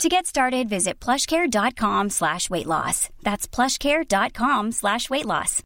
To get started, visit plushcare.com slash weight loss. That's plushcare.com slash weight loss.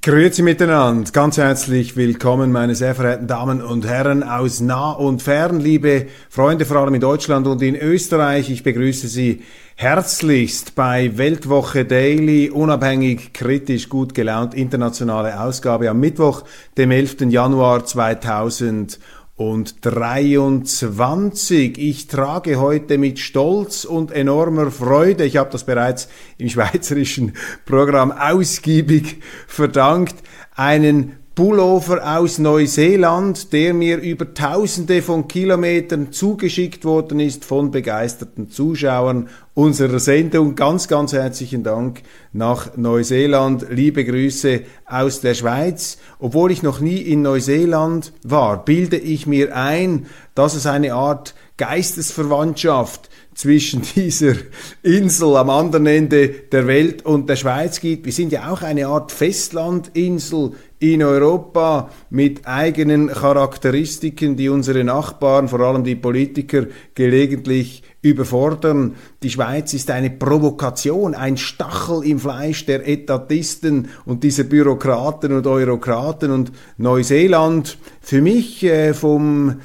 Grüezi miteinander, ganz herzlich willkommen, meine sehr verehrten Damen und Herren aus nah und fern, liebe Freunde, vor allem in Deutschland und in Österreich. Ich begrüße Sie herzlichst bei Weltwoche Daily, unabhängig, kritisch, gut gelaunt, internationale Ausgabe am Mittwoch, dem 11. Januar 2000 und 23. Ich trage heute mit Stolz und enormer Freude, ich habe das bereits im schweizerischen Programm ausgiebig verdankt, einen Pullover aus Neuseeland, der mir über tausende von Kilometern zugeschickt worden ist von begeisterten Zuschauern unserer Sendung. Ganz, ganz herzlichen Dank nach Neuseeland. Liebe Grüße aus der Schweiz. Obwohl ich noch nie in Neuseeland war, bilde ich mir ein, dass es eine Art Geistesverwandtschaft zwischen dieser Insel am anderen Ende der Welt und der Schweiz gibt. Wir sind ja auch eine Art Festlandinsel in Europa mit eigenen Charakteristiken, die unsere Nachbarn, vor allem die Politiker, gelegentlich überfordern. Die Schweiz ist eine Provokation, ein Stachel im Fleisch der Etatisten und dieser Bürokraten und Eurokraten und Neuseeland. Für mich äh, vom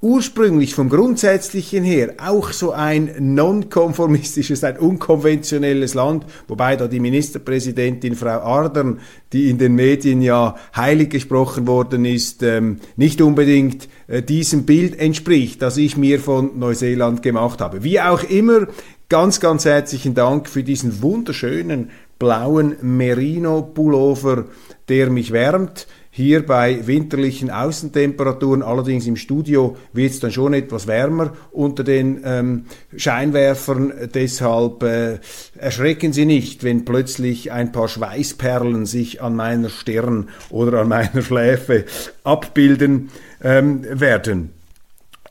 ursprünglich vom Grundsätzlichen her auch so ein nonkonformistisches, ein unkonventionelles Land, wobei da die Ministerpräsidentin Frau Ardern, die in den Medien ja heilig gesprochen worden ist, ähm, nicht unbedingt äh, diesem Bild entspricht, das ich mir von Neuseeland gemacht habe. Wie auch immer, ganz, ganz herzlichen Dank für diesen wunderschönen blauen Merino-Pullover, der mich wärmt. Hier bei winterlichen Außentemperaturen, allerdings im Studio wird es dann schon etwas wärmer unter den ähm, Scheinwerfern. Deshalb äh, erschrecken Sie nicht, wenn plötzlich ein paar Schweißperlen sich an meiner Stirn oder an meiner Schläfe abbilden ähm, werden.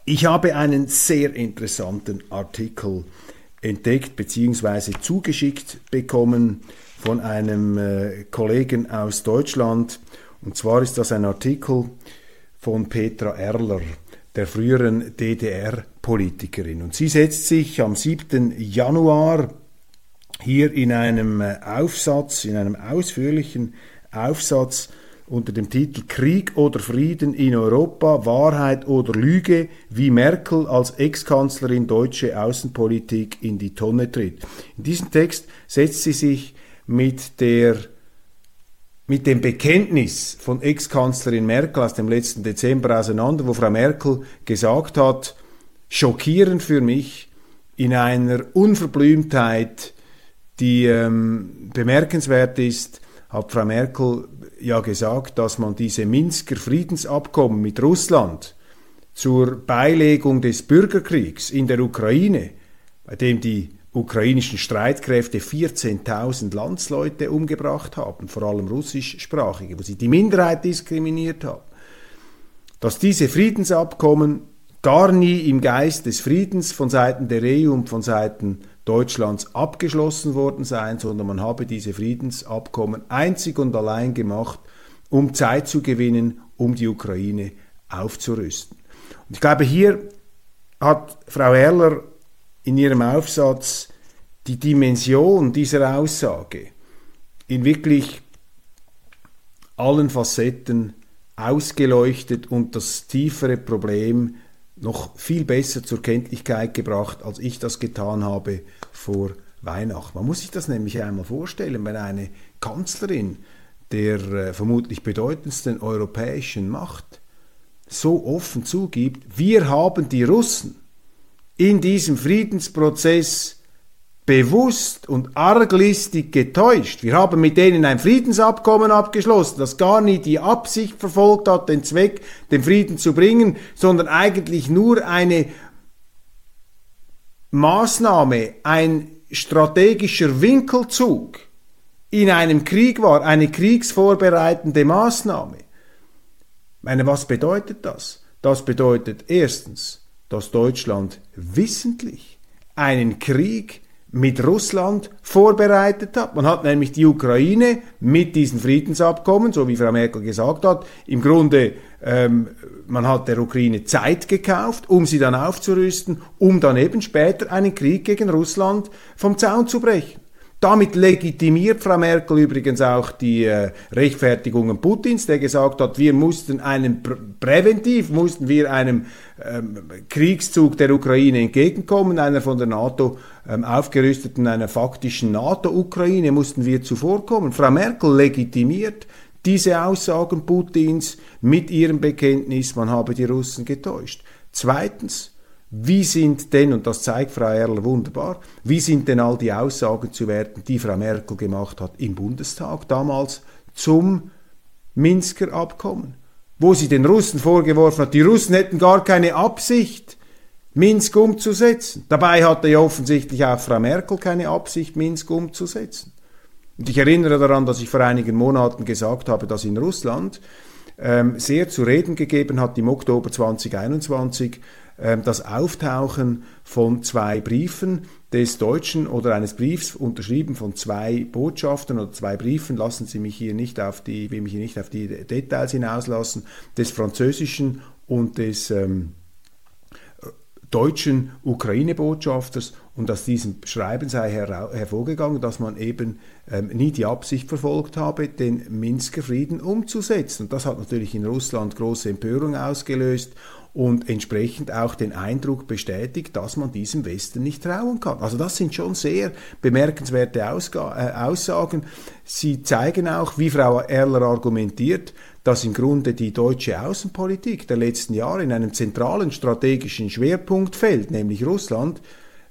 Ich habe einen sehr interessanten Artikel entdeckt bzw. zugeschickt bekommen von einem äh, Kollegen aus Deutschland, und zwar ist das ein Artikel von Petra Erler, der früheren DDR-Politikerin. Und sie setzt sich am 7. Januar hier in einem äh, Aufsatz, in einem ausführlichen Aufsatz unter dem Titel Krieg oder Frieden in Europa, Wahrheit oder Lüge, wie Merkel als Ex-Kanzlerin deutsche Außenpolitik in die Tonne tritt. In diesem Text setzt sie sich mit der mit dem Bekenntnis von Ex-Kanzlerin Merkel aus dem letzten Dezember auseinander, wo Frau Merkel gesagt hat, schockierend für mich, in einer Unverblümtheit, die ähm, bemerkenswert ist, hat Frau Merkel ja gesagt, dass man diese Minsker Friedensabkommen mit Russland zur Beilegung des Bürgerkriegs in der Ukraine, bei dem die ukrainischen Streitkräfte 14.000 Landsleute umgebracht haben, vor allem russischsprachige, wo sie die Minderheit diskriminiert haben, dass diese Friedensabkommen gar nie im Geist des Friedens von Seiten der EU und von Seiten Deutschlands abgeschlossen worden seien, sondern man habe diese Friedensabkommen einzig und allein gemacht, um Zeit zu gewinnen, um die Ukraine aufzurüsten. Und ich glaube, hier hat Frau Erler in ihrem Aufsatz die Dimension dieser Aussage in wirklich allen Facetten ausgeleuchtet und das tiefere Problem noch viel besser zur Kenntlichkeit gebracht, als ich das getan habe vor Weihnachten. Man muss sich das nämlich einmal vorstellen, wenn eine Kanzlerin der äh, vermutlich bedeutendsten europäischen Macht so offen zugibt, wir haben die Russen in diesem Friedensprozess bewusst und arglistig getäuscht. Wir haben mit denen ein Friedensabkommen abgeschlossen, das gar nie die Absicht verfolgt hat, den Zweck, den Frieden zu bringen, sondern eigentlich nur eine Maßnahme, ein strategischer Winkelzug in einem Krieg war, eine kriegsvorbereitende Maßnahme. Ich meine, was bedeutet das? Das bedeutet erstens, dass Deutschland wissentlich einen Krieg mit Russland vorbereitet hat. Man hat nämlich die Ukraine mit diesen Friedensabkommen, so wie Frau Merkel gesagt hat, im Grunde, ähm, man hat der Ukraine Zeit gekauft, um sie dann aufzurüsten, um dann eben später einen Krieg gegen Russland vom Zaun zu brechen. Damit legitimiert Frau Merkel übrigens auch die äh, Rechtfertigungen Putins, der gesagt hat, wir mussten einen pr präventiv mussten wir einem ähm, Kriegszug der Ukraine entgegenkommen, einer von der NATO ähm, aufgerüsteten, einer faktischen NATO-Ukraine mussten wir zuvorkommen. Frau Merkel legitimiert diese Aussagen Putins mit ihrem Bekenntnis, man habe die Russen getäuscht. Zweitens, wie sind denn, und das zeigt Frau Erler wunderbar, wie sind denn all die Aussagen zu werten, die Frau Merkel gemacht hat im Bundestag damals zum Minsker Abkommen, wo sie den Russen vorgeworfen hat, die Russen hätten gar keine Absicht, Minsk umzusetzen. Dabei hatte ja offensichtlich auch Frau Merkel keine Absicht, Minsk umzusetzen. Und ich erinnere daran, dass ich vor einigen Monaten gesagt habe, dass in Russland ähm, sehr zu reden gegeben hat im Oktober 2021 ähm, das Auftauchen von zwei Briefen des Deutschen oder eines Briefs unterschrieben von zwei Botschaftern oder zwei Briefen, lassen Sie mich hier nicht auf die, will mich hier nicht auf die Details hinauslassen, des französischen und des ähm, deutschen Ukraine-Botschafters und aus diesem Schreiben sei her hervorgegangen, dass man eben ähm, nie die Absicht verfolgt habe, den Minsker Frieden umzusetzen. Und das hat natürlich in Russland große Empörung ausgelöst und entsprechend auch den Eindruck bestätigt, dass man diesem Westen nicht trauen kann. Also das sind schon sehr bemerkenswerte Ausga äh, Aussagen. Sie zeigen auch, wie Frau Erler argumentiert, dass im Grunde die deutsche Außenpolitik der letzten Jahre in einem zentralen strategischen Schwerpunkt fällt, nämlich Russland,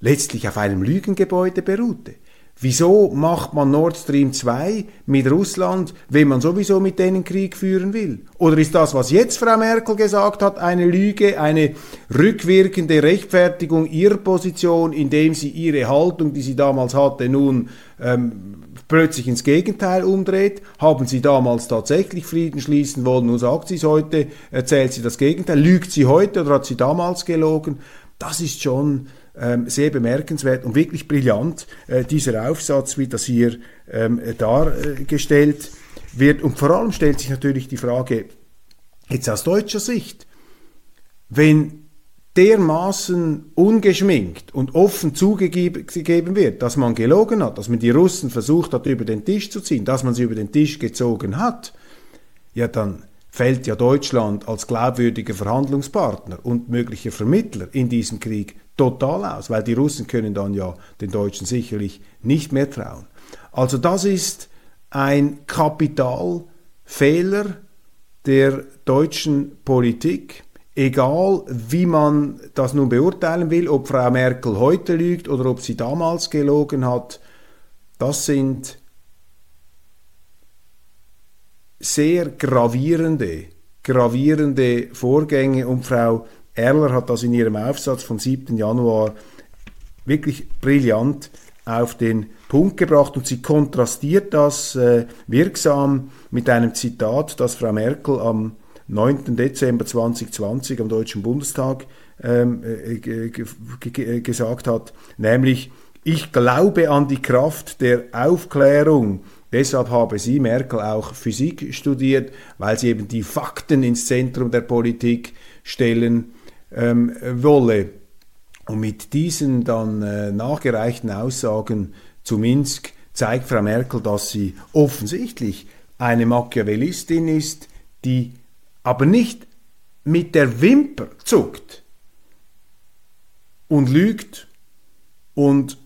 letztlich auf einem Lügengebäude beruhte. Wieso macht man Nord Stream 2 mit Russland, wenn man sowieso mit denen Krieg führen will? Oder ist das, was jetzt Frau Merkel gesagt hat, eine Lüge, eine rückwirkende Rechtfertigung ihrer Position, indem sie ihre Haltung, die sie damals hatte, nun ähm, plötzlich ins Gegenteil umdreht? Haben sie damals tatsächlich Frieden schließen wollen? Nun sagt sie es heute, erzählt sie das Gegenteil. Lügt sie heute oder hat sie damals gelogen? Das ist schon ähm, sehr bemerkenswert und wirklich brillant, äh, dieser Aufsatz, wie das hier ähm, dargestellt wird. Und vor allem stellt sich natürlich die Frage, jetzt aus deutscher Sicht, wenn dermaßen ungeschminkt und offen zugegeben wird, dass man gelogen hat, dass man die Russen versucht hat, über den Tisch zu ziehen, dass man sie über den Tisch gezogen hat, ja dann fällt ja Deutschland als glaubwürdiger Verhandlungspartner und möglicher Vermittler in diesem Krieg total aus, weil die Russen können dann ja den Deutschen sicherlich nicht mehr trauen. Also das ist ein Kapitalfehler der deutschen Politik, egal wie man das nun beurteilen will, ob Frau Merkel heute lügt oder ob sie damals gelogen hat, das sind sehr gravierende, gravierende Vorgänge und Frau Erler hat das in ihrem Aufsatz vom 7. Januar wirklich brillant auf den Punkt gebracht und sie kontrastiert das äh, wirksam mit einem Zitat, das Frau Merkel am 9. Dezember 2020 am Deutschen Bundestag ähm, äh, gesagt hat, nämlich ich glaube an die Kraft der Aufklärung. Deshalb habe sie, Merkel, auch Physik studiert, weil sie eben die Fakten ins Zentrum der Politik stellen ähm, wolle. Und mit diesen dann äh, nachgereichten Aussagen zu Minsk zeigt Frau Merkel, dass sie offensichtlich eine Machiavellistin ist, die aber nicht mit der Wimper zuckt und lügt und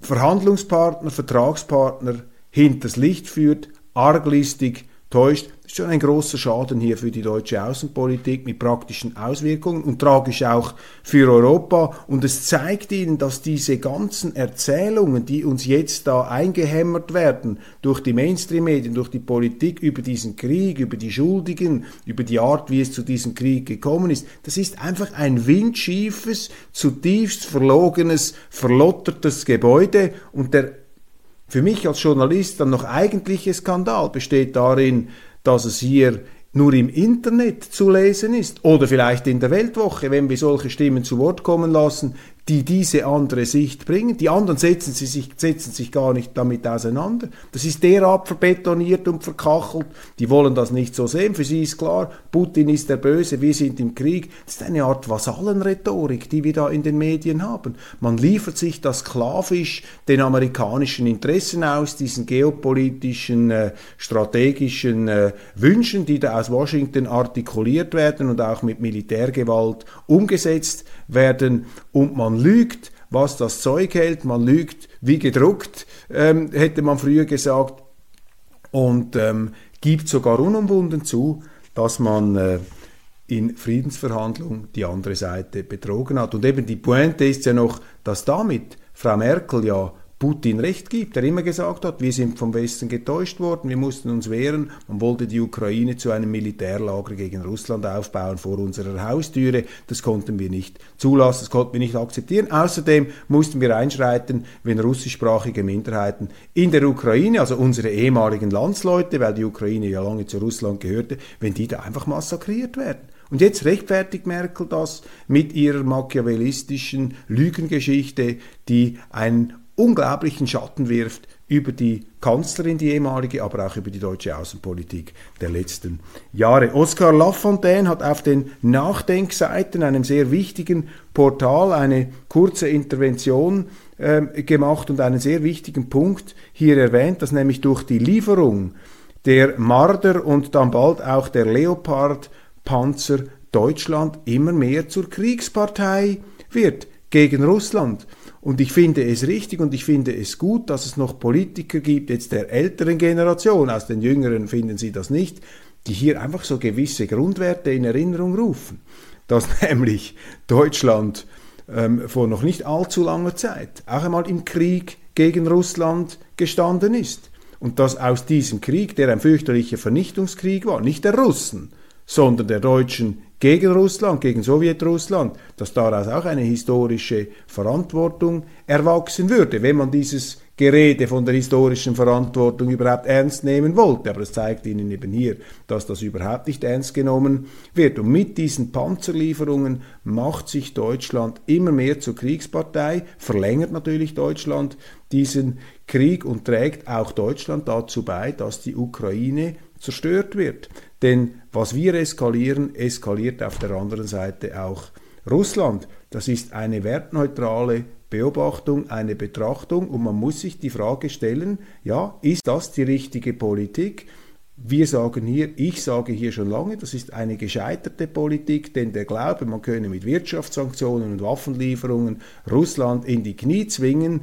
Verhandlungspartner, Vertragspartner hinters Licht führt, arglistig täuscht, ist schon ein großer Schaden hier für die deutsche Außenpolitik mit praktischen Auswirkungen und tragisch auch für Europa. Und es zeigt Ihnen, dass diese ganzen Erzählungen, die uns jetzt da eingehämmert werden durch die Mainstream-Medien, durch die Politik über diesen Krieg, über die Schuldigen, über die Art, wie es zu diesem Krieg gekommen ist, das ist einfach ein windschiefes, zutiefst verlogenes, verlottertes Gebäude und der für mich als Journalist dann noch eigentliche Skandal. Besteht darin, dass es hier nur im Internet zu lesen ist oder vielleicht in der Weltwoche, wenn wir solche Stimmen zu Wort kommen lassen, die diese andere Sicht bringen. Die anderen setzen, sie sich, setzen sich gar nicht damit auseinander. Das ist derart verbetoniert und verkachelt. Die wollen das nicht so sehen. Für sie ist klar, Putin ist der Böse, wir sind im Krieg. Das ist eine Art Vasallenrhetorik, die wir da in den Medien haben. Man liefert sich das sklavisch den amerikanischen Interessen aus, diesen geopolitischen, äh, strategischen äh, Wünschen, die da aus Washington artikuliert werden und auch mit Militärgewalt umgesetzt werden. Und man lügt, was das Zeug hält, man lügt wie gedruckt, ähm, hätte man früher gesagt, und ähm, gibt sogar unumwunden zu, dass man äh, in Friedensverhandlungen die andere Seite betrogen hat. Und eben die Pointe ist ja noch, dass damit Frau Merkel ja Putin recht gibt, der immer gesagt hat, wir sind vom Westen getäuscht worden, wir mussten uns wehren, man wollte die Ukraine zu einem Militärlager gegen Russland aufbauen vor unserer Haustüre, das konnten wir nicht zulassen, das konnten wir nicht akzeptieren. Außerdem mussten wir einschreiten, wenn russischsprachige Minderheiten in der Ukraine, also unsere ehemaligen Landsleute, weil die Ukraine ja lange zu Russland gehörte, wenn die da einfach massakriert werden. Und jetzt rechtfertigt Merkel das mit ihrer machiavellistischen Lügengeschichte, die ein unglaublichen Schatten wirft über die Kanzlerin, die ehemalige, aber auch über die deutsche Außenpolitik der letzten Jahre. Oskar Lafontaine hat auf den Nachdenkseiten, einem sehr wichtigen Portal, eine kurze Intervention äh, gemacht und einen sehr wichtigen Punkt hier erwähnt, dass nämlich durch die Lieferung der Marder und dann bald auch der Leopard-Panzer Deutschland immer mehr zur Kriegspartei wird gegen Russland. Und ich finde es richtig und ich finde es gut, dass es noch Politiker gibt, jetzt der älteren Generation, aus den jüngeren finden sie das nicht, die hier einfach so gewisse Grundwerte in Erinnerung rufen. Dass nämlich Deutschland ähm, vor noch nicht allzu langer Zeit auch einmal im Krieg gegen Russland gestanden ist. Und dass aus diesem Krieg, der ein fürchterlicher Vernichtungskrieg war, nicht der Russen, sondern der Deutschen gegen Russland, gegen Sowjetrussland, dass daraus auch eine historische Verantwortung erwachsen würde, wenn man dieses Gerede von der historischen Verantwortung überhaupt ernst nehmen wollte. Aber es zeigt Ihnen eben hier, dass das überhaupt nicht ernst genommen wird. Und mit diesen Panzerlieferungen macht sich Deutschland immer mehr zur Kriegspartei, verlängert natürlich Deutschland diesen Krieg und trägt auch Deutschland dazu bei, dass die Ukraine zerstört wird. Denn was wir eskalieren, eskaliert auf der anderen Seite auch Russland. Das ist eine wertneutrale Beobachtung, eine Betrachtung und man muss sich die Frage stellen, ja, ist das die richtige Politik? Wir sagen hier, ich sage hier schon lange, das ist eine gescheiterte Politik, denn der Glaube, man könne mit Wirtschaftssanktionen und Waffenlieferungen Russland in die Knie zwingen,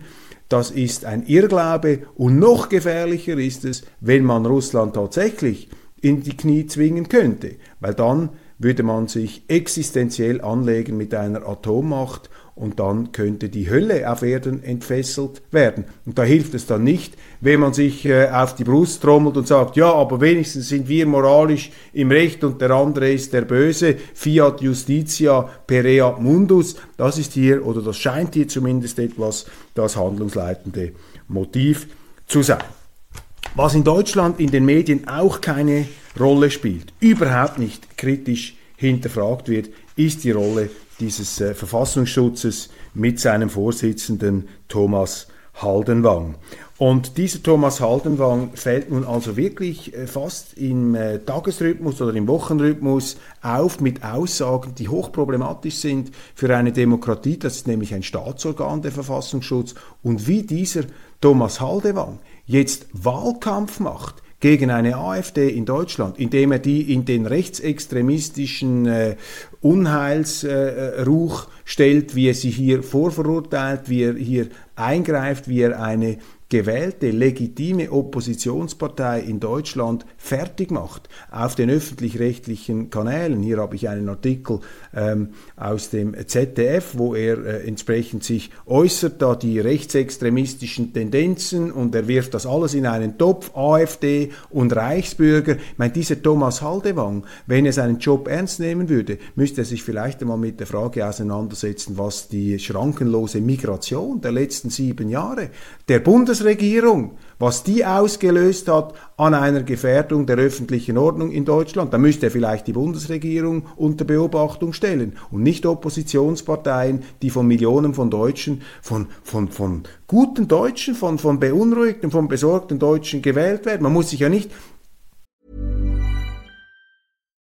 das ist ein Irrglaube und noch gefährlicher ist es, wenn man Russland tatsächlich in die Knie zwingen könnte, weil dann würde man sich existenziell anlegen mit einer Atommacht und dann könnte die Hölle auf Erden entfesselt werden. Und da hilft es dann nicht, wenn man sich äh, auf die Brust trommelt und sagt, ja, aber wenigstens sind wir moralisch im Recht und der andere ist der Böse, fiat justitia pereat mundus. Das ist hier, oder das scheint hier zumindest etwas das handlungsleitende Motiv zu sein. Was in Deutschland in den Medien auch keine Rolle spielt, überhaupt nicht kritisch hinterfragt wird, ist die Rolle dieses äh, Verfassungsschutzes mit seinem Vorsitzenden Thomas Haldenwang. Und dieser Thomas Haldenwang fällt nun also wirklich äh, fast im äh, Tagesrhythmus oder im Wochenrhythmus auf mit Aussagen, die hochproblematisch sind für eine Demokratie. Das ist nämlich ein Staatsorgan, der Verfassungsschutz. Und wie dieser Thomas Haldenwang jetzt Wahlkampf macht gegen eine AfD in Deutschland, indem er die in den rechtsextremistischen äh, Unheilsruch äh, stellt, wie er sie hier vorverurteilt, wie er hier eingreift, wie er eine gewählte, legitime Oppositionspartei in Deutschland fertig macht auf den öffentlich-rechtlichen Kanälen. Hier habe ich einen Artikel ähm, aus dem ZDF, wo er äh, entsprechend sich äußert, da die rechtsextremistischen Tendenzen und er wirft das alles in einen Topf, AfD und Reichsbürger. Ich meine, dieser Thomas Haldewang, wenn er seinen Job ernst nehmen würde, müsste er sich vielleicht einmal mit der Frage auseinandersetzen, was die schrankenlose Migration der letzten sieben Jahre der Bundesregierung, was die ausgelöst hat an einer Gefährdung der öffentlichen Ordnung in Deutschland. Da müsste vielleicht die Bundesregierung unter Beobachtung stellen und nicht Oppositionsparteien, die von Millionen von Deutschen, von, von, von guten Deutschen, von, von beunruhigten, von besorgten Deutschen gewählt werden. Man muss sich ja nicht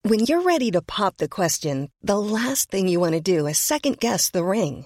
When you're ready to pop the question, the last thing you want to do is second guess the ring.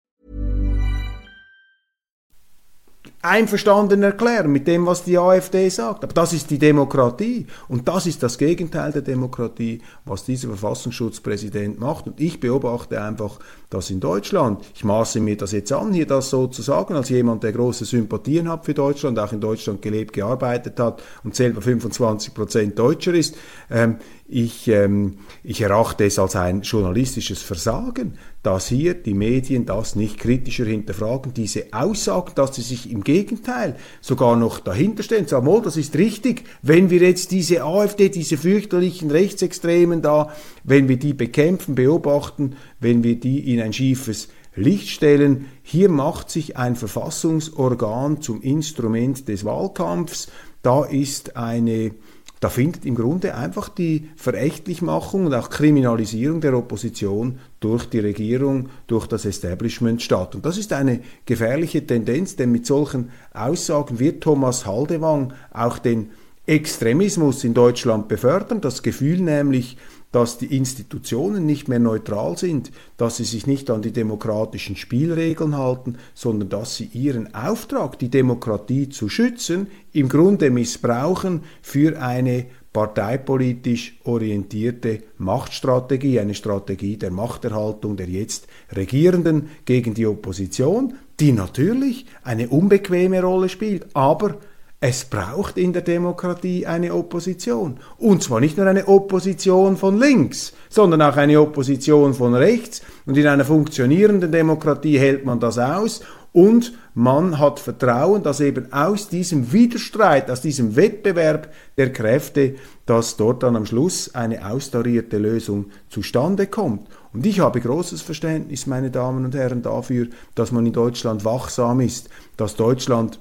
einverstanden erklären mit dem, was die AfD sagt. Aber das ist die Demokratie. Und das ist das Gegenteil der Demokratie, was dieser Verfassungsschutzpräsident macht. Und ich beobachte einfach, dass in Deutschland, ich maße mir das jetzt an, hier das so zu sagen, als jemand, der große Sympathien hat für Deutschland, auch in Deutschland gelebt, gearbeitet hat und selber 25 Prozent Deutscher ist, ähm, ich, ähm, ich erachte es als ein journalistisches Versagen, dass hier die Medien das nicht kritischer hinterfragen, diese Aussagen, dass sie sich im Gegenteil sogar noch dahinter stehen, sagen, oh, das ist richtig, wenn wir jetzt diese AfD, diese fürchterlichen Rechtsextremen da, wenn wir die bekämpfen, beobachten, wenn wir die in ein schiefes Licht stellen. Hier macht sich ein Verfassungsorgan zum Instrument des Wahlkampfs. Da ist eine da findet im Grunde einfach die Verächtlichmachung und auch Kriminalisierung der Opposition durch die Regierung, durch das Establishment statt. Und das ist eine gefährliche Tendenz, denn mit solchen Aussagen wird Thomas Haldewang auch den Extremismus in Deutschland befördern, das Gefühl nämlich, dass die Institutionen nicht mehr neutral sind, dass sie sich nicht an die demokratischen Spielregeln halten, sondern dass sie ihren Auftrag, die Demokratie zu schützen, im Grunde missbrauchen für eine parteipolitisch orientierte Machtstrategie, eine Strategie der Machterhaltung der jetzt Regierenden gegen die Opposition, die natürlich eine unbequeme Rolle spielt, aber es braucht in der Demokratie eine Opposition. Und zwar nicht nur eine Opposition von links, sondern auch eine Opposition von rechts. Und in einer funktionierenden Demokratie hält man das aus. Und man hat Vertrauen, dass eben aus diesem Widerstreit, aus diesem Wettbewerb der Kräfte, dass dort dann am Schluss eine austarierte Lösung zustande kommt. Und ich habe großes Verständnis, meine Damen und Herren, dafür, dass man in Deutschland wachsam ist, dass Deutschland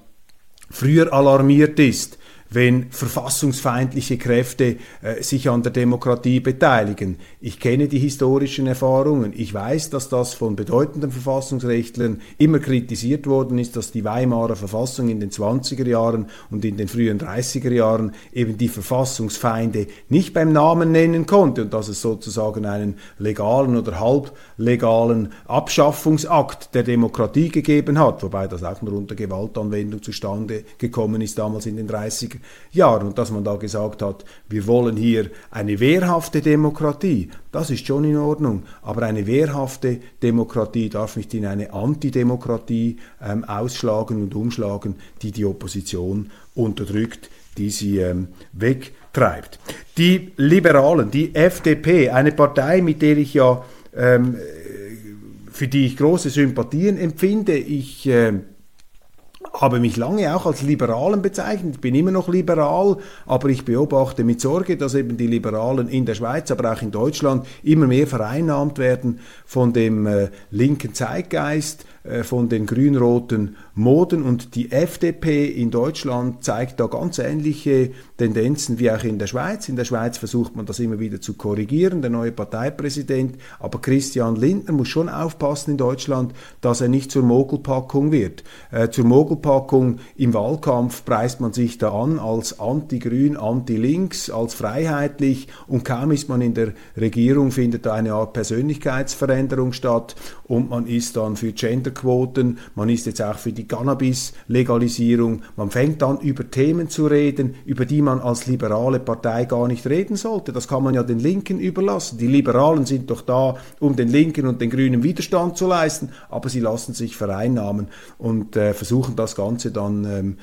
früher alarmiert ist, wenn verfassungsfeindliche Kräfte äh, sich an der Demokratie beteiligen. Ich kenne die historischen Erfahrungen. Ich weiß, dass das von bedeutenden Verfassungsrechtlern immer kritisiert worden ist, dass die Weimarer Verfassung in den 20er Jahren und in den frühen 30er Jahren eben die Verfassungsfeinde nicht beim Namen nennen konnte und dass es sozusagen einen legalen oder halblegalen Abschaffungsakt der Demokratie gegeben hat, wobei das auch nur unter Gewaltanwendung zustande gekommen ist damals in den 30er Jahren und dass man da gesagt hat, wir wollen hier eine wehrhafte Demokratie, das ist schon in Ordnung, aber eine wehrhafte Demokratie darf nicht in eine Antidemokratie ähm, ausschlagen und umschlagen, die die Opposition unterdrückt, die sie ähm, wegtreibt. Die Liberalen, die FDP, eine Partei, mit der ich ja ähm, für die ich große Sympathien empfinde. Ich äh, habe mich lange auch als Liberalen bezeichnet. Ich bin immer noch liberal, aber ich beobachte mit Sorge, dass eben die Liberalen in der Schweiz, aber auch in Deutschland immer mehr vereinnahmt werden von dem äh, linken Zeitgeist, von den grün-roten Moden und die FDP in Deutschland zeigt da ganz ähnliche Tendenzen wie auch in der Schweiz. In der Schweiz versucht man das immer wieder zu korrigieren, der neue Parteipräsident, aber Christian Lindner muss schon aufpassen in Deutschland, dass er nicht zur Mogelpackung wird. Äh, zur Mogelpackung im Wahlkampf preist man sich da an als anti-grün, anti-links, als freiheitlich und kaum ist man in der Regierung, findet da eine Art Persönlichkeitsveränderung statt und man ist dann für Gender Gender-Quoten, man ist jetzt auch für die Cannabis-Legalisierung, man fängt an über Themen zu reden, über die man als liberale Partei gar nicht reden sollte. Das kann man ja den Linken überlassen. Die Liberalen sind doch da, um den Linken und den Grünen Widerstand zu leisten, aber sie lassen sich vereinnahmen und äh, versuchen das Ganze dann ähm,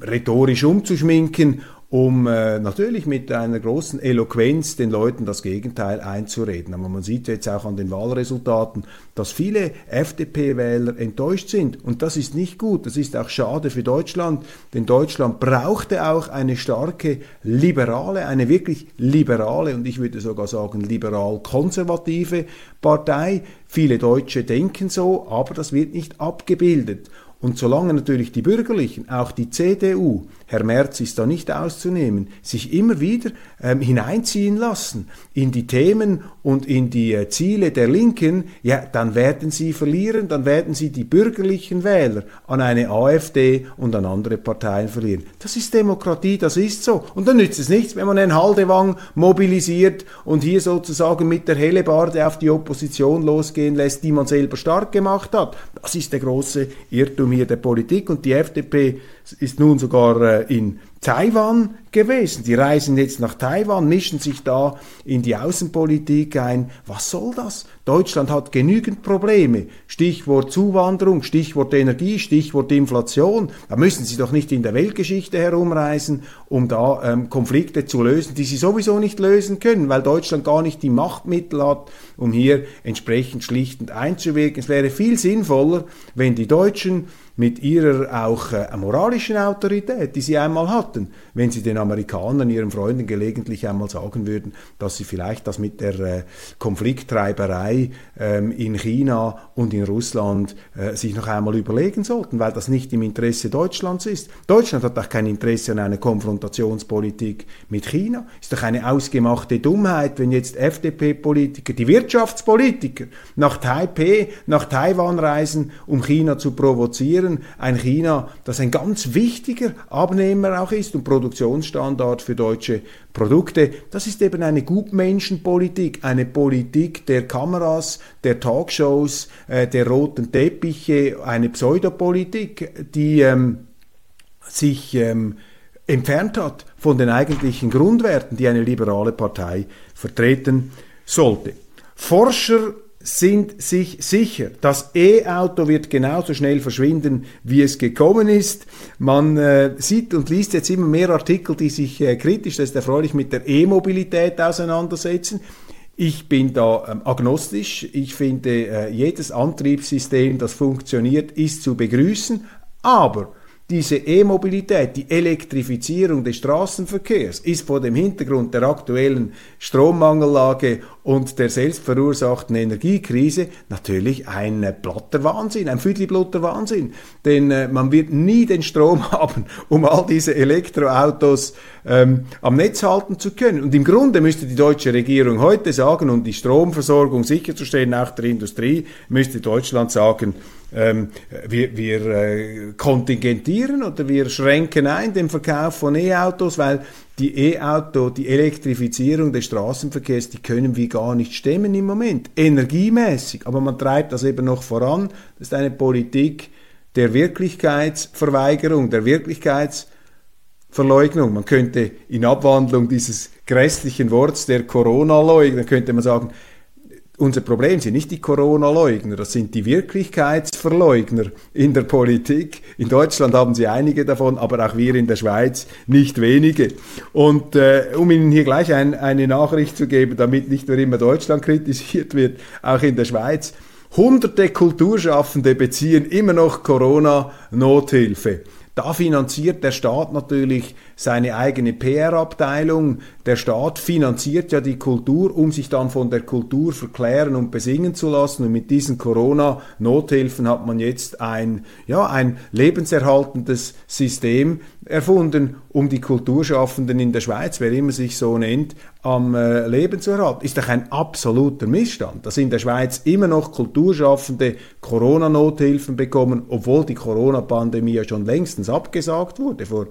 rhetorisch umzuschminken um äh, natürlich mit einer großen Eloquenz den Leuten das Gegenteil einzureden. Aber man sieht jetzt auch an den Wahlresultaten, dass viele FDP-Wähler enttäuscht sind. Und das ist nicht gut. Das ist auch schade für Deutschland, denn Deutschland brauchte auch eine starke liberale, eine wirklich liberale und ich würde sogar sagen liberal-konservative Partei. Viele Deutsche denken so, aber das wird nicht abgebildet. Und solange natürlich die Bürgerlichen, auch die CDU, Herr Merz ist da nicht auszunehmen, sich immer wieder ähm, hineinziehen lassen in die Themen und in die äh, Ziele der Linken, ja, dann werden sie verlieren, dann werden sie die bürgerlichen Wähler an eine AfD und an andere Parteien verlieren. Das ist Demokratie, das ist so. Und dann nützt es nichts, wenn man einen Haldewang mobilisiert und hier sozusagen mit der Hellebarde auf die Opposition losgehen lässt, die man selber stark gemacht hat. Das ist der große Irrtum hier der Politik und die FDP ist nun sogar äh, in Taiwan gewesen. Die reisen jetzt nach Taiwan, mischen sich da in die Außenpolitik ein. Was soll das? Deutschland hat genügend Probleme. Stichwort Zuwanderung, Stichwort Energie, Stichwort Inflation. Da müssen Sie doch nicht in der Weltgeschichte herumreisen, um da ähm, Konflikte zu lösen, die Sie sowieso nicht lösen können, weil Deutschland gar nicht die Machtmittel hat, um hier entsprechend schlichtend einzuwirken. Es wäre viel sinnvoller, wenn die Deutschen mit ihrer auch äh, moralischen Autorität, die sie einmal hatten, wenn sie den Amerikanern, ihren Freunden gelegentlich einmal sagen würden, dass sie vielleicht das mit der äh, Konflikttreiberei ähm, in China und in Russland äh, sich noch einmal überlegen sollten, weil das nicht im Interesse Deutschlands ist. Deutschland hat auch kein Interesse an einer Konfrontationspolitik mit China. Ist doch eine ausgemachte Dummheit, wenn jetzt FDP-Politiker, die Wirtschaftspolitiker nach Taipei, nach Taiwan reisen, um China zu provozieren etablieren ein China, das ein ganz wichtiger Abnehmer auch ist und Produktionsstandard für deutsche Produkte. Das ist eben eine Gutmenschenpolitik, eine Politik der Kameras, der Talkshows, äh, der roten Teppiche, eine Pseudopolitik, die ähm, sich ähm, entfernt hat von den eigentlichen Grundwerten, die eine liberale Partei vertreten sollte. Forscher sind sich sicher, das E-Auto wird genauso schnell verschwinden, wie es gekommen ist. Man äh, sieht und liest jetzt immer mehr Artikel, die sich äh, kritisch, das ist erfreulich, mit der E-Mobilität auseinandersetzen. Ich bin da ähm, agnostisch. Ich finde, äh, jedes Antriebssystem, das funktioniert, ist zu begrüßen. Aber diese E-Mobilität, die Elektrifizierung des Straßenverkehrs ist vor dem Hintergrund der aktuellen Strommangellage und der selbstverursachten Energiekrise natürlich ein äh, platter Wahnsinn, ein Füdliblutter Wahnsinn. Denn äh, man wird nie den Strom haben, um all diese Elektroautos ähm, am Netz halten zu können. Und im Grunde müsste die deutsche Regierung heute sagen, um die Stromversorgung sicherzustellen, auch der Industrie, müsste Deutschland sagen, ähm, wir, wir äh, kontingentieren oder wir schränken ein den Verkauf von E-Autos, weil die E-Auto, die Elektrifizierung des Straßenverkehrs, die können wir gar nicht stemmen im Moment, energiemäßig. Aber man treibt das eben noch voran. Das ist eine Politik der Wirklichkeitsverweigerung, der Wirklichkeitsverleugnung. Man könnte in Abwandlung dieses grässlichen Worts der Corona-Leugner, könnte man sagen, unser Problem sind nicht die Corona-Leugner, das sind die Wirklichkeitsverleugner in der Politik. In Deutschland haben sie einige davon, aber auch wir in der Schweiz nicht wenige. Und äh, um Ihnen hier gleich ein, eine Nachricht zu geben, damit nicht nur immer Deutschland kritisiert wird, auch in der Schweiz. Hunderte Kulturschaffende beziehen immer noch Corona-Nothilfe. Da finanziert der Staat natürlich seine eigene PR-Abteilung. Der Staat finanziert ja die Kultur, um sich dann von der Kultur verklären und besingen zu lassen. Und mit diesen Corona-Nothilfen hat man jetzt ein, ja, ein lebenserhaltendes System erfunden, um die Kulturschaffenden in der Schweiz, wer immer sich so nennt, am äh, Leben zu erhalten. Ist doch ein absoluter Missstand, dass in der Schweiz immer noch Kulturschaffende Corona-Nothilfen bekommen, obwohl die Corona-Pandemie ja schon längstens abgesagt wurde, vor,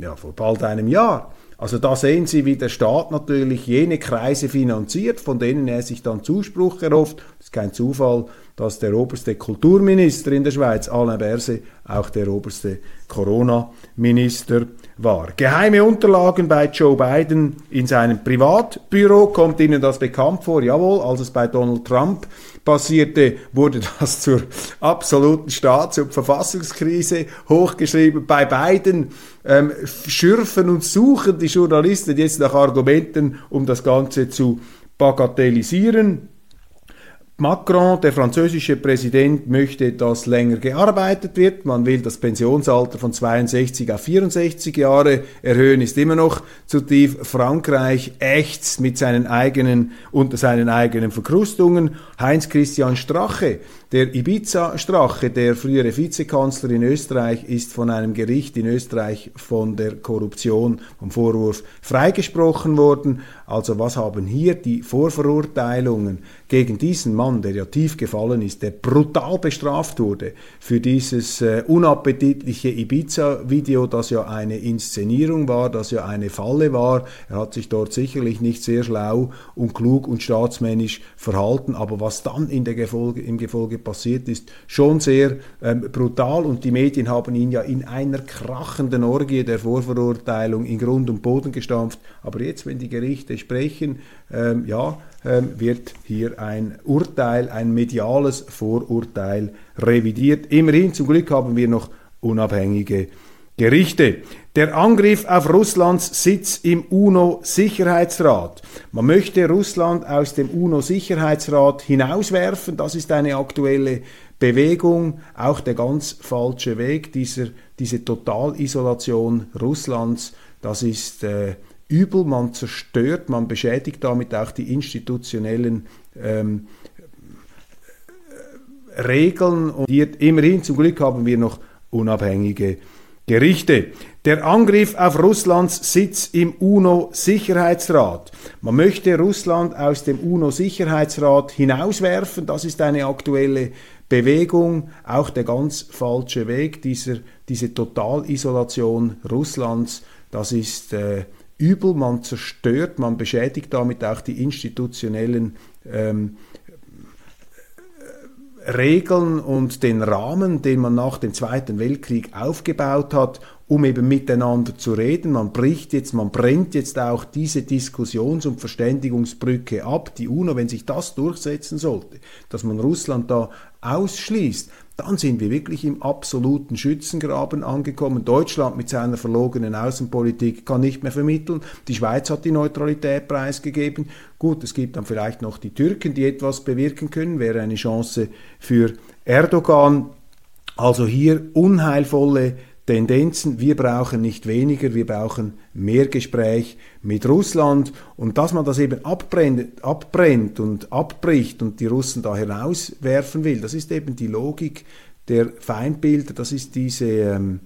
ja, vor bald einem Jahr. Also da sehen Sie, wie der Staat natürlich jene Kreise finanziert, von denen er sich dann Zuspruch erhofft. Das ist kein Zufall, dass der oberste Kulturminister in der Schweiz, Alain Berset, auch der oberste Corona-Minister war. Geheime Unterlagen bei Joe Biden in seinem Privatbüro, kommt Ihnen das bekannt vor? Jawohl, als es bei Donald Trump passierte, wurde das zur absoluten Staats- und Verfassungskrise hochgeschrieben. Bei Biden ähm, schürfen und suchen die Journalisten jetzt nach Argumenten, um das Ganze zu bagatellisieren. Macron, der französische Präsident, möchte, dass länger gearbeitet wird. Man will das Pensionsalter von 62 auf 64 Jahre erhöhen, ist immer noch zu tief. Frankreich ächzt mit seinen eigenen, unter seinen eigenen Verkrustungen. Heinz-Christian Strache, der Ibiza-Strache, der frühere Vizekanzler in Österreich, ist von einem Gericht in Österreich von der Korruption, vom Vorwurf freigesprochen worden. Also was haben hier die Vorverurteilungen gegen diesen Mann, der ja tief gefallen ist, der brutal bestraft wurde für dieses äh, unappetitliche Ibiza-Video, das ja eine Inszenierung war, das ja eine Falle war. Er hat sich dort sicherlich nicht sehr schlau und klug und staatsmännisch verhalten, aber was dann in der Gefolge, im Gefolge passiert ist, schon sehr ähm, brutal und die Medien haben ihn ja in einer krachenden Orgie der Vorverurteilung in Grund und Boden gestampft. Aber jetzt, wenn die Gerichte sprechen, ähm, ja, ähm, wird hier ein Urteil, ein mediales Vorurteil revidiert. Immerhin, zum Glück haben wir noch unabhängige Gerichte. Der Angriff auf Russlands Sitz im UNO-Sicherheitsrat. Man möchte Russland aus dem UNO-Sicherheitsrat hinauswerfen. Das ist eine aktuelle Bewegung, auch der ganz falsche Weg. Dieser, diese Totalisolation Russlands, das ist äh, übel. Man zerstört, man beschädigt damit auch die institutionellen ähm, Regeln. Und hier, immerhin zum Glück haben wir noch unabhängige Gerichte. Der Angriff auf Russlands Sitz im UNO-Sicherheitsrat. Man möchte Russland aus dem UNO-Sicherheitsrat hinauswerfen. Das ist eine aktuelle Bewegung, auch der ganz falsche Weg. Dieser, diese Totalisolation Russlands, das ist äh, übel. Man zerstört, man beschädigt damit auch die institutionellen ähm, Regeln und den Rahmen, den man nach dem Zweiten Weltkrieg aufgebaut hat, um eben miteinander zu reden. Man bricht jetzt, man brennt jetzt auch diese Diskussions- und Verständigungsbrücke ab. Die UNO, wenn sich das durchsetzen sollte, dass man Russland da ausschließt, dann sind wir wirklich im absoluten Schützengraben angekommen. Deutschland mit seiner verlogenen Außenpolitik kann nicht mehr vermitteln. Die Schweiz hat die Neutralität preisgegeben. Gut, es gibt dann vielleicht noch die Türken, die etwas bewirken können, wäre eine Chance für Erdogan. Also hier unheilvolle Tendenzen. Wir brauchen nicht weniger, wir brauchen mehr Gespräch mit Russland. Und dass man das eben abbrennt, abbrennt und abbricht und die Russen da hinauswerfen will, das ist eben die Logik der Feindbilder, das ist diese ähm,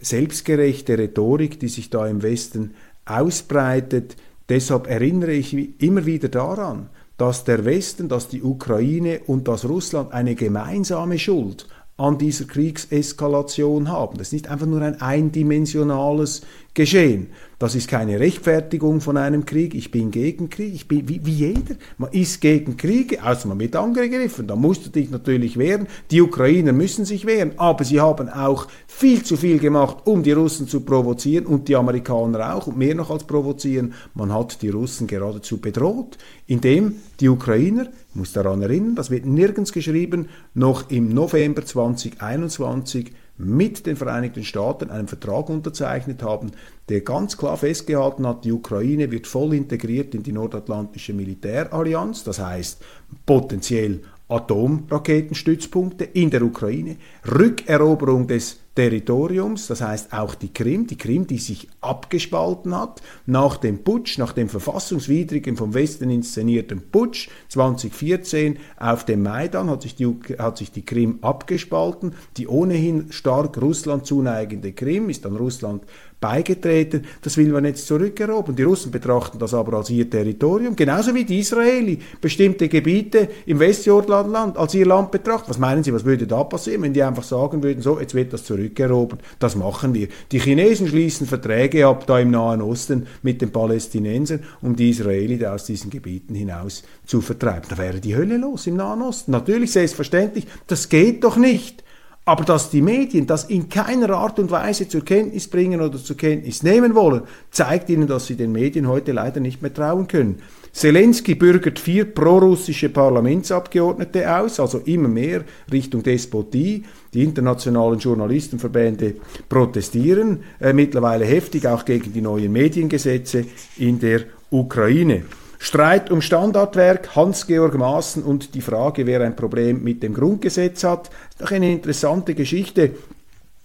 selbstgerechte Rhetorik, die sich da im Westen ausbreitet. Deshalb erinnere ich immer wieder daran, dass der Westen, dass die Ukraine und dass Russland eine gemeinsame Schuld an dieser Kriegseskalation haben. Das ist nicht einfach nur ein eindimensionales Geschehen. Das ist keine Rechtfertigung von einem Krieg. Ich bin gegen Krieg. Ich bin wie, wie jeder. Man ist gegen Kriege, außer man wird angegriffen. Da musst du dich natürlich wehren. Die Ukrainer müssen sich wehren. Aber sie haben auch viel zu viel gemacht, um die Russen zu provozieren und die Amerikaner auch und mehr noch als provozieren. Man hat die Russen geradezu bedroht, indem die Ukrainer, ich muss daran erinnern, das wird nirgends geschrieben, noch im November 2021 mit den Vereinigten Staaten einen Vertrag unterzeichnet haben, der ganz klar festgehalten hat, die Ukraine wird voll integriert in die nordatlantische Militärallianz, das heißt potenziell Atomraketenstützpunkte in der Ukraine, Rückeroberung des Territoriums, das heißt auch die Krim, die Krim, die sich abgespalten hat nach dem Putsch, nach dem verfassungswidrigen vom Westen inszenierten Putsch 2014 auf dem Maidan hat sich die, hat sich die Krim abgespalten. Die ohnehin stark Russland zuneigende Krim ist an Russland beigetreten. Das will man jetzt zurückerobern. Die Russen betrachten das aber als ihr Territorium, genauso wie die Israeli bestimmte Gebiete im Westjordanland als ihr Land betrachten. Was meinen Sie, was würde da passieren, wenn die einfach sagen würden, so, jetzt wird das zurückerobert? Das machen wir. Die Chinesen schließen Verträge ab da im Nahen Osten mit den Palästinensern, um die Israeli da aus diesen Gebieten hinaus zu vertreiben. Da wäre die Hölle los im Nahen Osten. Natürlich, selbstverständlich, das geht doch nicht. Aber dass die Medien das in keiner Art und Weise zur Kenntnis bringen oder zur Kenntnis nehmen wollen, zeigt ihnen, dass sie den Medien heute leider nicht mehr trauen können. Zelensky bürgert vier prorussische Parlamentsabgeordnete aus, also immer mehr Richtung Despotie. Die internationalen Journalistenverbände protestieren äh, mittlerweile heftig auch gegen die neuen Mediengesetze in der Ukraine. Streit um Standardwerk, Hans-Georg Maaßen und die Frage, wer ein Problem mit dem Grundgesetz hat. Das ist doch eine interessante Geschichte.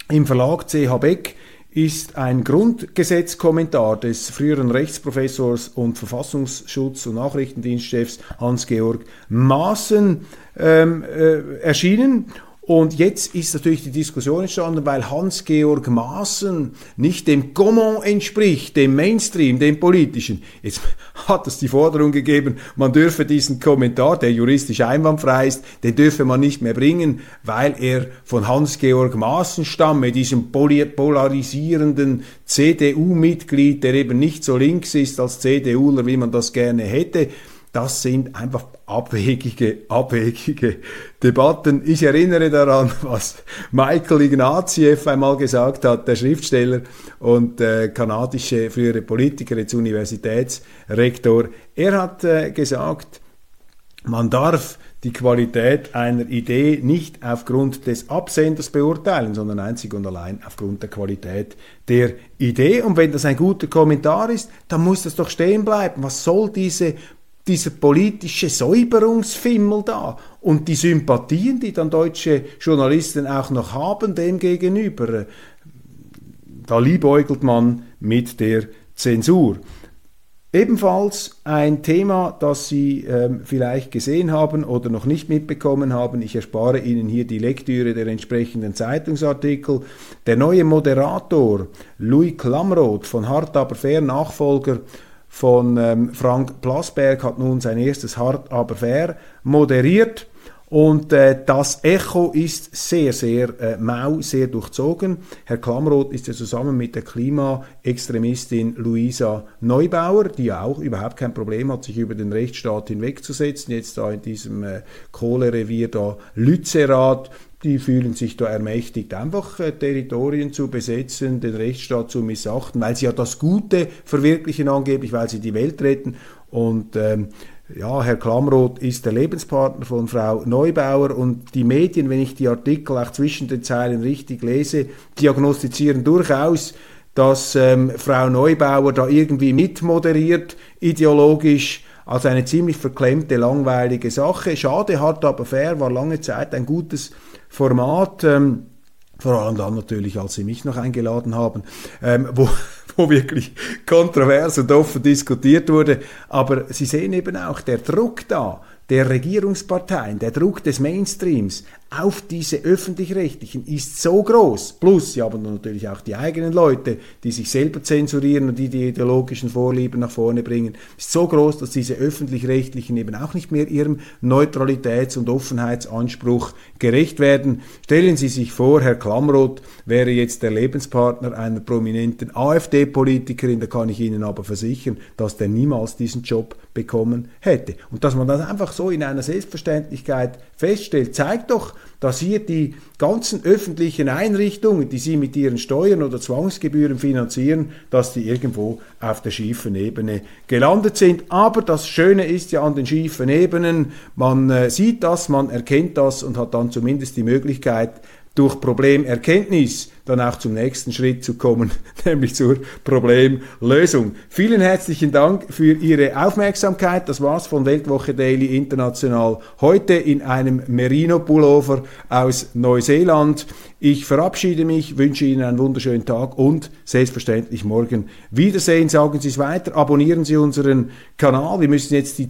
Im Verlag CH Beck ist ein Grundgesetzkommentar des früheren Rechtsprofessors und Verfassungsschutz- und Nachrichtendienstchefs Hans-Georg Maaßen ähm, äh, erschienen und jetzt ist natürlich die Diskussion entstanden, weil Hans-Georg Maaßen nicht dem Comment entspricht, dem Mainstream, dem politischen. Jetzt hat es die Forderung gegeben, man dürfe diesen Kommentar, der juristisch einwandfrei ist, den dürfe man nicht mehr bringen, weil er von Hans-Georg Maaßen stamme, diesem polarisierenden CDU-Mitglied, der eben nicht so links ist als CDUler, wie man das gerne hätte. Das sind einfach abwegige, abwegige Debatten. Ich erinnere daran, was Michael Ignatieff einmal gesagt hat, der Schriftsteller und äh, kanadische frühere Politiker, jetzt Universitätsrektor. Er hat äh, gesagt, man darf die Qualität einer Idee nicht aufgrund des Absenders beurteilen, sondern einzig und allein aufgrund der Qualität der Idee. Und wenn das ein guter Kommentar ist, dann muss das doch stehen bleiben. Was soll diese dieser politische Säuberungsfimmel da und die Sympathien, die dann deutsche Journalisten auch noch haben dem gegenüber, da liebäugelt man mit der Zensur. Ebenfalls ein Thema, das Sie ähm, vielleicht gesehen haben oder noch nicht mitbekommen haben. Ich erspare Ihnen hier die Lektüre der entsprechenden Zeitungsartikel. Der neue Moderator Louis Klamroth von Hart aber fair Nachfolger von ähm, Frank Plasberg hat nun sein erstes Hart aber fair moderiert. Und äh, das Echo ist sehr, sehr äh, mau, sehr durchzogen. Herr Klamroth ist ja zusammen mit der Klimaextremistin Luisa Neubauer, die auch überhaupt kein Problem hat, sich über den Rechtsstaat hinwegzusetzen, jetzt da in diesem äh, Kohlerevier da Lützerath die fühlen sich da ermächtigt, einfach äh, Territorien zu besetzen, den Rechtsstaat zu missachten, weil sie ja das Gute verwirklichen angeblich, weil sie die Welt retten. Und ähm, ja, Herr Klamroth ist der Lebenspartner von Frau Neubauer und die Medien, wenn ich die Artikel auch zwischen den Zeilen richtig lese, diagnostizieren durchaus, dass ähm, Frau Neubauer da irgendwie mitmoderiert, ideologisch als eine ziemlich verklemmte, langweilige Sache. Schade, hart aber fair, war lange Zeit ein gutes Format, ähm, vor allem dann natürlich, als Sie mich noch eingeladen haben, ähm, wo, wo wirklich kontrovers und offen diskutiert wurde. Aber Sie sehen eben auch, der Druck da, der Regierungsparteien, der Druck des Mainstreams auf diese öffentlich-rechtlichen ist so groß. Plus, sie haben natürlich auch die eigenen Leute, die sich selber zensurieren und die die ideologischen Vorlieben nach vorne bringen, ist so groß, dass diese öffentlich-rechtlichen eben auch nicht mehr ihrem Neutralitäts- und Offenheitsanspruch gerecht werden. Stellen Sie sich vor, Herr Klamroth wäre jetzt der Lebenspartner einer prominenten AfD-Politikerin, da kann ich Ihnen aber versichern, dass der niemals diesen Job bekommen hätte. Und dass man das einfach so in einer Selbstverständlichkeit feststellt, zeigt doch, dass hier die ganzen öffentlichen Einrichtungen, die sie mit ihren Steuern oder Zwangsgebühren finanzieren, dass die irgendwo auf der schiefen Ebene gelandet sind. Aber das Schöne ist ja an den schiefen Ebenen, man äh, sieht das, man erkennt das und hat dann zumindest die Möglichkeit, durch Problemerkenntnis dann auch zum nächsten Schritt zu kommen, nämlich zur Problemlösung. Vielen herzlichen Dank für Ihre Aufmerksamkeit. Das war's von Weltwoche Daily International heute in einem Merino Pullover aus Neuseeland. Ich verabschiede mich, wünsche Ihnen einen wunderschönen Tag und selbstverständlich morgen Wiedersehen. Sagen Sie es weiter, abonnieren Sie unseren Kanal. Wir müssen jetzt die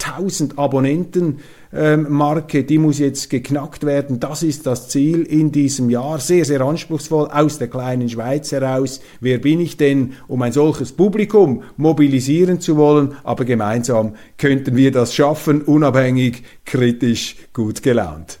200.000 Abonnenten ähm, Marke, die muss jetzt geknackt werden. Das ist das Ziel in diesem Jahr. Sehr, sehr anspruchsvoll aus der kleinen Schweiz heraus. Wer bin ich denn, um ein solches Publikum mobilisieren zu wollen? Aber gemeinsam könnten wir das schaffen, unabhängig, kritisch, gut gelaunt.